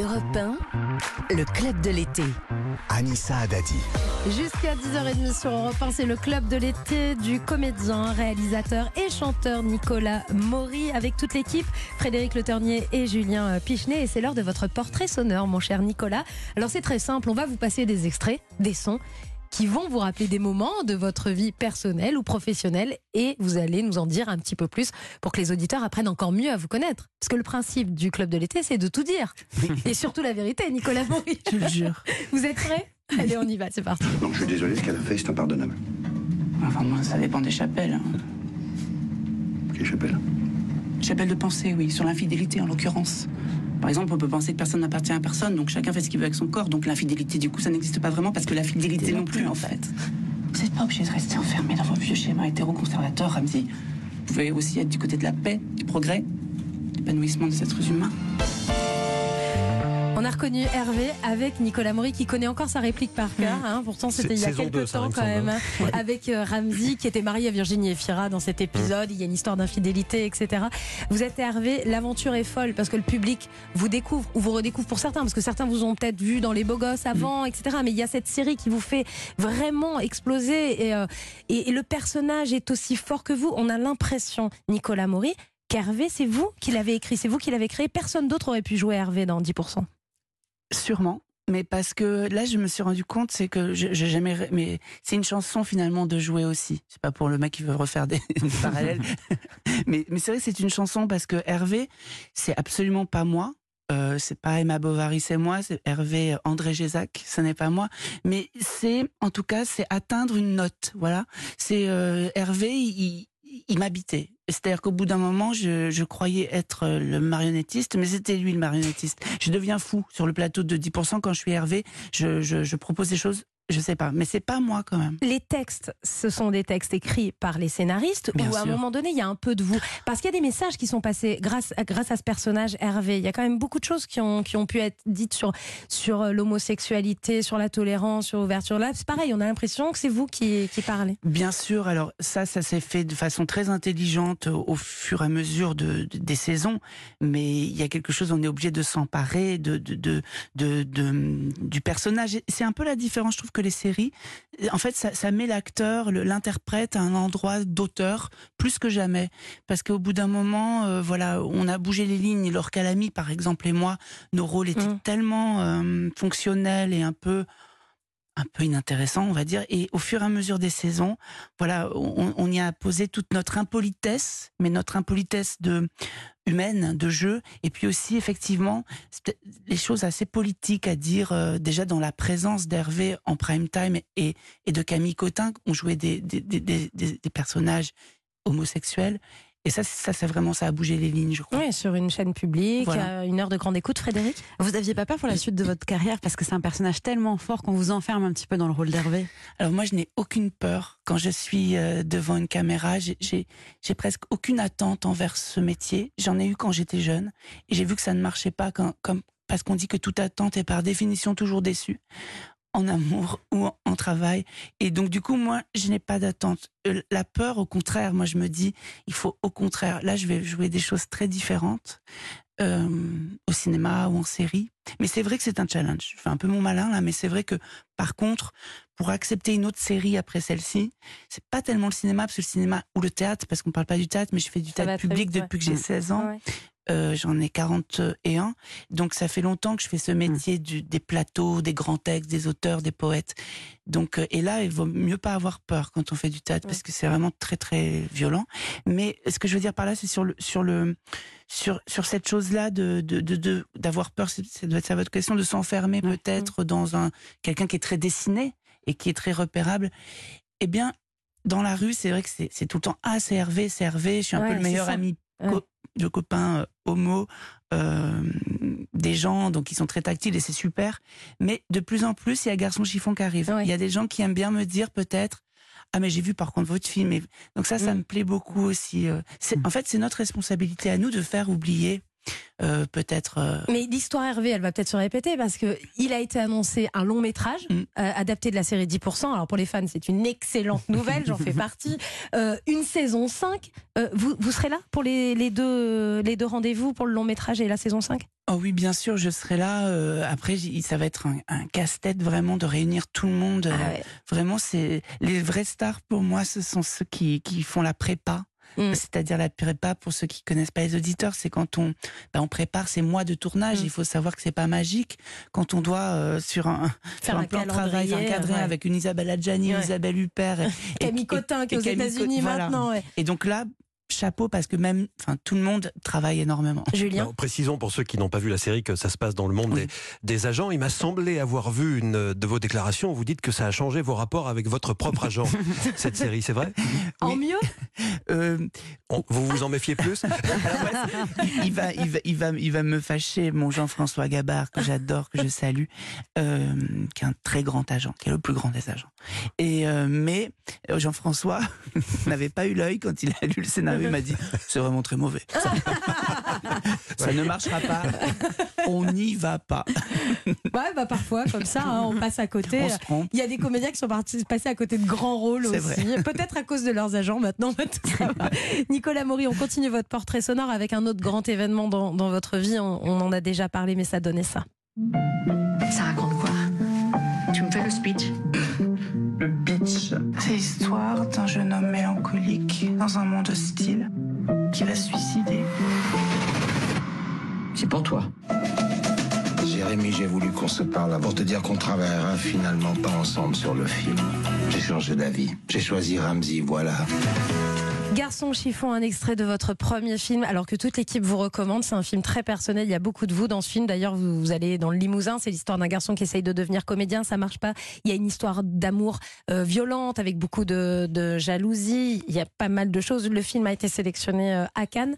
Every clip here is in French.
Europe 1, le club de l'été. Anissa Adadi. Jusqu'à 10h30 sur Europe 1, c'est le club de l'été du comédien, réalisateur et chanteur Nicolas Maury avec toute l'équipe, Frédéric Le Ternier et Julien Pichenet. Et c'est l'heure de votre portrait sonore, mon cher Nicolas. Alors c'est très simple, on va vous passer des extraits, des sons qui vont vous rappeler des moments de votre vie personnelle ou professionnelle et vous allez nous en dire un petit peu plus pour que les auditeurs apprennent encore mieux à vous connaître. Parce que le principe du club de l'été, c'est de tout dire. Et surtout la vérité, Nicolas Maury. Je le jure. Vous êtes prêts? Allez, on y va, c'est parti. Non, je suis désolé, ce qu'elle a fait, c'est impardonnable. Enfin, moi, ça dépend des chapelles. hein. Quelle chapelle? Chapelle de pensée, oui, sur l'infidélité en l'occurrence. Par exemple, on peut penser que personne n'appartient à personne, donc chacun fait ce qu'il veut avec son corps. Donc l'infidélité, du coup, ça n'existe pas vraiment parce que la fidélité non plus, en fait. Vous n'êtes pas obligé de rester enfermé dans vos vieux schémas hétéroconservateurs, Ramsey. Vous pouvez aussi être du côté de la paix, du progrès, de l'épanouissement des êtres humains. On a reconnu Hervé avec Nicolas Maury qui connaît encore sa réplique par cœur. hein. Pourtant, c'était il y a quelques deux, temps quand même. hein. Avec euh, Ramsey qui était marié à Virginie Efira dans cet épisode. Il y a une histoire d'infidélité, etc. Vous êtes Hervé, l'aventure est folle parce que le public vous découvre ou vous redécouvre pour certains parce que certains vous ont peut-être vu dans les beaux gosses avant, etc. Mais il y a cette série qui vous fait vraiment exploser et, euh, et, et le personnage est aussi fort que vous. On a l'impression, Nicolas Maury, qu'Hervé, c'est vous qui l'avez écrit, c'est vous qui l'avez créé. Personne d'autre aurait pu jouer Hervé dans 10%. Sûrement. Mais parce que là, je me suis rendu compte, c'est que j'ai jamais. Mais c'est une chanson finalement de jouer aussi. C'est pas pour le mec qui veut refaire des, parallèles. mais c'est vrai c'est une chanson parce que Hervé, c'est absolument pas moi. Euh, c'est pas Emma Bovary, c'est moi. C'est Hervé André Gézac, ce n'est pas moi. Mais c'est, en tout cas, c'est atteindre une note. Voilà. C'est euh, Hervé, il, il m'habitait. C'est-à-dire qu'au bout d'un moment, je, croyais être euh, le marionnettiste, mais c'était lui le marionnettiste. Je deviens fou sur le plateau de 10% quand je suis Hervé. Je, je propose des choses, je sais pas, mais c'est pas moi quand même. Les textes, ce sont des textes écrits par les scénaristes Bien ou à un sûr. moment donné, il y a un peu de vous Parce qu'il y a des messages qui sont passés grâce, à- grâce à ce personnage Hervé. Il y a quand même beaucoup de choses qui ont, qui ont pu être dites sur, sur euh, l'homosexualité, sur la tolérance, sur l'ouverture. Là, c'est pareil, on a l'impression que c'est vous qui, qui parlez. Bien sûr, alors ça, ça s'est fait de façon très intelligente au, au fur et à mesure de, de- des saisons, mais il y a quelque chose, on est obligé de s'emparer de, de, de, du personnage. C'est un peu la différence, je trouve, que les séries, en fait, ça, ça met l'acteur, l'interprète à un endroit d'auteur plus que jamais, parce qu'au bout d'un moment, euh, voilà, on a bougé les lignes. Laure Calamy, par exemple, et moi, nos rôles étaient Mm. tellement euh, fonctionnels et un peu un peu inintéressant, on va dire. Et au fur et à mesure des saisons, voilà, on, on y a posé toute notre impolitesse, mais notre impolitesse de humaine, de jeu, et puis aussi effectivement les choses assez politiques à dire euh, déjà dans la présence d'Hervé en prime time et, et de Camille Cotin, on jouait des, des- des- des personnages homosexuels. Et ça, ça, c'est vraiment ça a bougé les lignes, je crois. Oui, sur une chaîne publique, Voilà. euh, une heure de grande écoute, Frédéric? Vous aviez pas peur pour la suite de votre carrière parce que c'est un personnage tellement fort qu'on vous enferme un petit peu dans le rôle d'Hervé? Alors moi, je n'ai aucune peur quand je suis euh, devant une caméra. J'ai- presque aucune attente envers ce métier. J'en ai eu quand j'étais jeune et j'ai vu que ça ne marchait pas quand, comme, parce qu'on dit que toute attente est par définition toujours déçue en amour ou en, travail. Et donc du coup, moi, je n'ai pas d'attente. Euh, La peur, au contraire, moi, je me dis, il faut au contraire. Là, je vais jouer des choses très différentes euh, au cinéma ou en série. Mais c'est vrai que c'est un challenge. Je fais un peu mon malin là, mais c'est vrai que par contre, pour accepter une autre série après celle-ci, c'est pas tellement le cinéma, parce que le cinéma ou le théâtre, parce qu'on parle pas du théâtre, mais je fais du Ça théâtre public vite, ouais. depuis que j'ai Mm. 16 ans. Ouais. Euh, J'en ai 41. Donc ça fait longtemps que je fais ce métier du, des plateaux, des grands textes, des auteurs, des poètes. Donc euh, et là, il vaut mieux pas avoir peur quand on fait du théâtre parce que c'est vraiment très très violent. Mais ce que je veux dire par là, c'est sur le sur le sur sur cette chose-là de de d'avoir peur. Ça doit être ça votre question de s'enfermer Mm. peut-être dans un quelqu'un qui est très dessiné et qui est très repérable. Eh bien, dans la rue, c'est vrai que c'est tout le temps ah c'est Hervé, c'est Hervé. Je suis un Ouais, peu le meilleur ami Ouais. co- de copains euh, homo euh, des gens donc ils sont très tactiles et c'est super mais de plus en plus il y a garçon chiffon qui arrive Ouais. il y a des gens qui aiment bien me dire peut-être ah mais j'ai vu par contre votre film et donc ça ça Mm. me plaît beaucoup aussi euh. C'est- en fait c'est notre responsabilité à nous de faire oublier euh, peut-être. euh, Mais l'histoire Hervé, elle va peut-être se répéter parce que il a été annoncé un long métrage Mm. euh, adapté de la série 10%. Alors pour les fans, c'est une excellente nouvelle, j'en fais partie. Une saison 5. Euh, vous, vous serez là pour les, les deux, les deux rendez-vous pour le long métrage et la saison 5 Oh oui, bien sûr, je serai là. euh, après, ça va être un, un casse-tête vraiment de réunir tout le monde. Ah ouais. Vraiment, c'est les vrais stars pour moi, ce sont ceux qui, qui font la prépa. Mm. C'est-à-dire la prépa, pour ceux qui connaissent pas les auditeurs, c'est quand on, bah, on prépare ces mois de tournage. Mm. Il faut savoir que c'est pas magique quand on doit euh, sur un, sur Faire un, un plan de travail encadré ouais. avec une Isabelle Adjani, Ouais. Isabelle Huppert. et- Camille Cotin qui est aux États-Unis voilà. maintenant. ouais. Et donc là, chapeau parce que même, enfin, tout le monde travaille énormément. Julien Alors, précisons pour ceux qui n'ont pas vu la série que ça se passe dans le monde Oui. des, des agents. Il m'a semblé avoir vu une de vos déclarations. où Vous dites que ça a changé vos rapports avec votre propre agent, cette série, c'est vrai? En Oui. mieux? Euh, On- Vous vous en méfiez plus? Il va, il, va, il, va, il va me fâcher, mon Jean-François Gabard, que j'adore, que je salue, euh, qui est un très grand agent, qui est le plus grand des agents. Et, euh, mais euh, Jean-François n'avait pas eu l'œil quand il a lu le scénario. Il m'a dit C'est vraiment très mauvais. Ça, ça ne marchera pas. On n'y va pas. Ouais, bah parfois, comme ça, hein, on passe à côté. On se trompe. Il y a des comédiens qui sont partis, passés à côté de grands rôles aussi. Peut-être à cause de leurs agents maintenant. Nicolas Maury, on continue votre portrait sonore avec un autre grand événement dans, dans votre vie. On, on en a déjà parlé, mais ça donnait ça. Ça qu'on travaillera finalement pas ensemble sur le film. J'ai changé d'avis. J'ai choisi Ramsey, voilà. Garçon chiffon, un extrait de votre premier film, alors que toute l'équipe vous recommande. C'est un film très personnel. Il y a beaucoup de vous dans ce film. D'ailleurs, vous, allez dans le Limousin. C'est l'histoire d'un garçon qui essaye de devenir comédien. Ça marche pas. Il y a une histoire d'amour euh, violente avec beaucoup de, de jalousie. Il y a pas mal de choses. Le film a été sélectionné euh, à Cannes.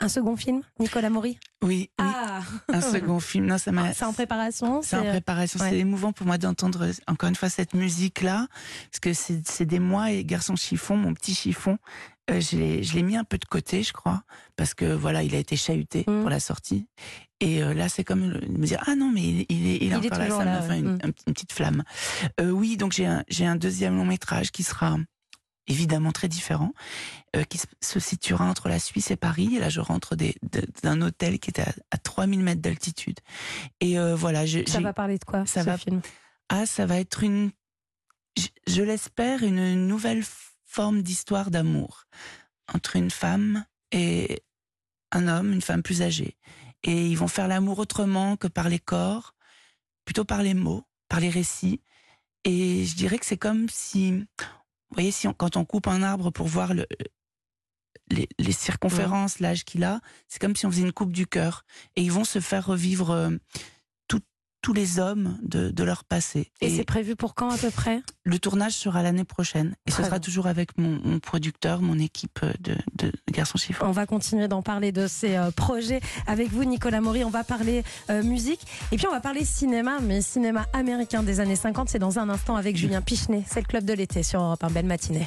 Un second film, Nicolas Maury. Oui, oui, Ah, un second film. Non, ça m'a. c'est en préparation. C'est en euh, préparation. ouais. C'est émouvant pour moi d'entendre encore une fois cette musique-là, parce que c'est des mois et garçon chiffon, mon petit chiffon, euh, je l'ai mis un peu de côté, je crois, parce que voilà, il a été chahuté Mm. pour la sortie. Et euh, là, c'est comme le- me dire ah non, mais il, il est, il est Il est encore là, toujours ça là, m'a fait une, un- une petite flamme. Euh, oui, donc j'ai un j'ai un deuxième long métrage qui sera évidemment très différent, euh, qui se- situera entre la Suisse et Paris. Et là, je rentre d'un hôtel qui était à, à 3000 mètres d'altitude. Et euh, voilà, Ça va parler de quoi ça ce va- film ah, ça va être une, je, je l'espère, une nouvelle forme d'histoire d'amour entre une femme et un homme, une femme plus âgée. Et ils vont faire l'amour autrement que par les corps, plutôt par les mots, par les récits. Et je dirais que c'est comme si, vous voyez, si on- quand on coupe un arbre pour voir le, les, les circonférences, l'âge qu'il a, c'est comme si on faisait une coupe du cœur. Et ils vont se faire revivre euh, tous les hommes de, de leur passé. Et, c'est prévu pour quand à peu près? Le tournage sera l'année prochaine. Et Très ce sera toujours avec mon, mon producteur, mon équipe de, de Garçons Chiffres. On va continuer d'en parler de ces euh, projets avec vous, Nicolas Maury. On va parler euh, musique et puis on va parler cinéma, mais cinéma américain des années 50. C'est dans un instant avec Julien Pichenet. C'est le club de l'été sur Europe 1. Belle matinée.